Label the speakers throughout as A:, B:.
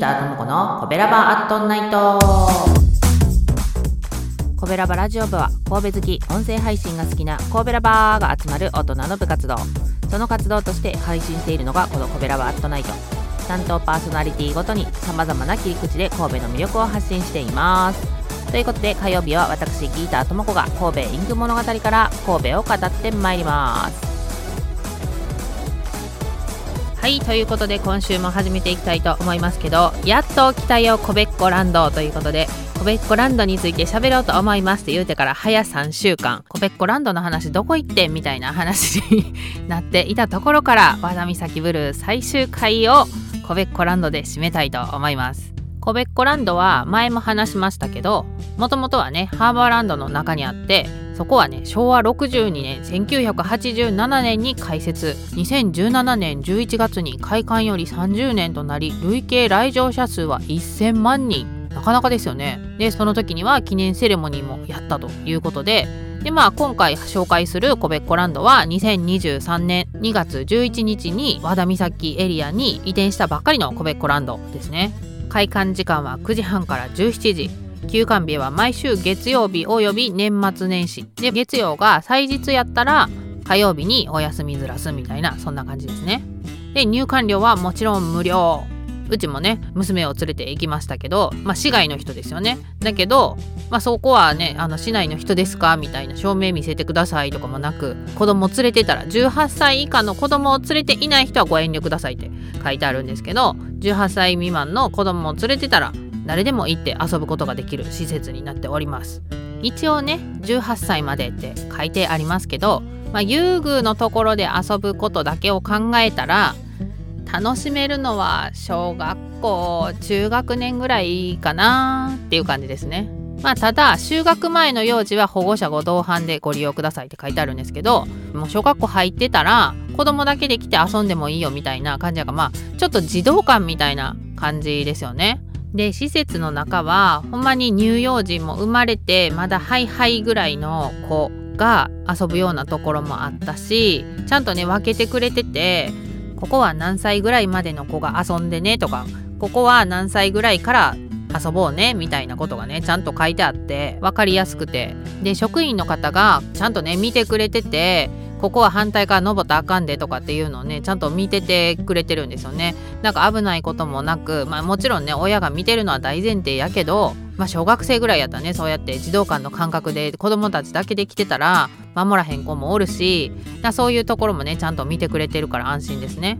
A: ターともこのコベラバアットナイト。コベラバラジオ部は神戸好き音声配信が好きな神戸ラバーが集まる大人の部活動。その活動として配信しているのがこのコベラバアットナイト。担当パーソナリティごとに様々な切り口で神戸の魅力を発信しています。ということで火曜日は私ギーターともこが神戸インク物語から神戸を語ってまいります。はいということで今週も始めていきたいと思いますけどやっと来たよコベッコランドということでコベッコランドについて喋ろうと思いますって言うてから早3週間コベッコランドの話どこ行ってみたいな話になっていたところから和田岬ブルー最終回をコベッコランドで締めたいと思います。コベッコランドは前も話しましたけどもともとはねハーバーランドの中にあってそこはね昭和62年1987年に開設。2017年11月に開館より30年となり累計来場者数は1000万人。なかなかですよね。でその時には記念セレモニーもやったということででまあ今回紹介するコベッコランドは2023年2月11日に和田岬エリアに移転したばっかりのコベッコランドですね。開館時間は9時半から17時。休館日は毎週月曜日および年末年始。で月曜が祭日やったら火曜日にお休みずらすみたいなそんな感じですね。で入館料はもちろん無料。うちもね娘を連れて行きましたけどまあ市外の人ですよね。だけどまあそこはねあの市内の人ですか？みたいな証明見せてくださいとかもなく子供連れてたら18歳以下の子供を連れていない人はご遠慮くださいって書いてあるんですけど18歳未満の子供を連れてたら誰でも行って遊ぶことができる施設になっております。一応ね18歳までって書いてありますけど、まあ、遊具のところで遊ぶことだけを考えたら楽しめるのは小学校中学年ぐらいかなっていう感じですね。まあただ就学前の幼児は保護者ご同伴でご利用くださいって書いてあるんですけどもう小学校入ってたら子供だけで来て遊んでもいいよみたいな感じやからまあちょっと児童館みたいな感じですよね。で施設の中はほんまに乳幼児も生まれてまだハイハイぐらいの子が遊ぶようなところもあったしちゃんとね分けてくれててここは何歳ぐらいまでの子が遊んでねとかここは何歳ぐらいから遊ぼうねみたいなことがねちゃんと書いてあって分かりやすくて。で職員の方がちゃんとね見てくれててここは反対から登ったらあかんでとかっていうのをねちゃんと見ててくれてるんですよね。なんか危ないこともなくまあもちろんね親が見てるのは大前提やけどまあ小学生ぐらいやったらねそうやって児童館の感覚で子供たちだけで来てたら守らへん子もおるしそういうところもねちゃんと見てくれてるから安心ですね。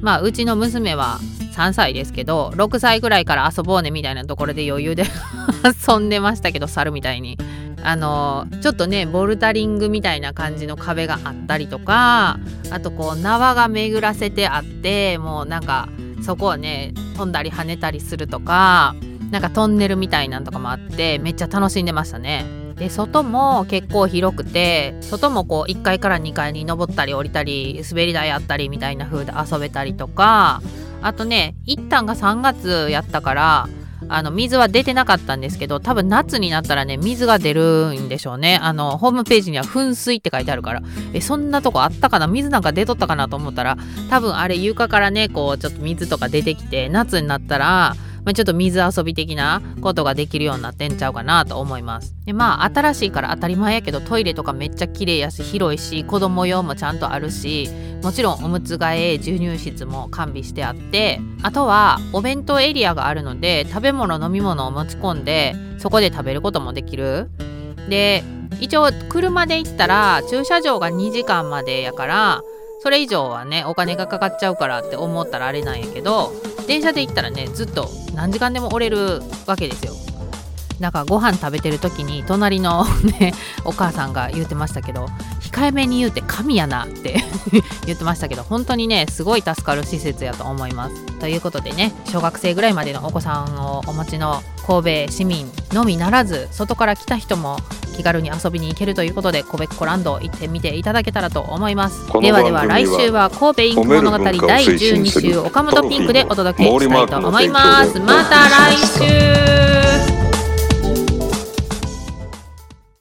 A: まあうちの娘は3歳ですけど6歳ぐらいから遊ぼうねみたいなところで余裕で 遊んでましたけど猿みたいに。あのちょっとねボルダリングみたいな感じの壁があったりとかあとこう縄が巡らせてあってもうなんかそこをね飛んだり跳ねたりするとかなんかトンネルみたいなんとかもあってめっちゃ楽しんでましたね。で外も結構広くて外もこう1階から2階に登ったり降りたり滑り台あったりみたいな風で遊べたりとかあとね一旦が3月やったからあの水は出てなかったんですけど多分夏になったらね水が出るんでしょうね。あのホームページには噴水って書いてあるから。えそんなとこあったかな？水なんか出とったかなと思ったら多分あれ床からねこうちょっと水とか出てきて夏になったらまあ、ちょっと水遊び的なことができるようになってんちゃうかなと思います。でまあ新しいから当たり前やけどトイレとかめっちゃ綺麗やし広いし子供用もちゃんとあるしもちろんおむつ替え授乳室も完備してあってあとはお弁当エリアがあるので食べ物飲み物を持ち込んでそこで食べることもできる。で一応車で行ったら駐車場が2時間までやからそれ以上はねお金がかかっちゃうからって思ったらあれなんやけど電車で行ったらねずっと何時間でも折れるわけですよだかご飯食べてる時に隣の ねお母さんが言ってましたけど控えめに言うて神やなって 言ってましたけど本当にねすごい助かる施設やと思います。ということでね小学生ぐらいまでのお子さんをお持ちの神戸市民のみならず外から来た人も気軽に遊びに行けるということでコベッコランド行ってみていただけたらと思います。ではでは来週は神戸インク物語第12週岡本ピンクでお届けしたいと思います。また来週。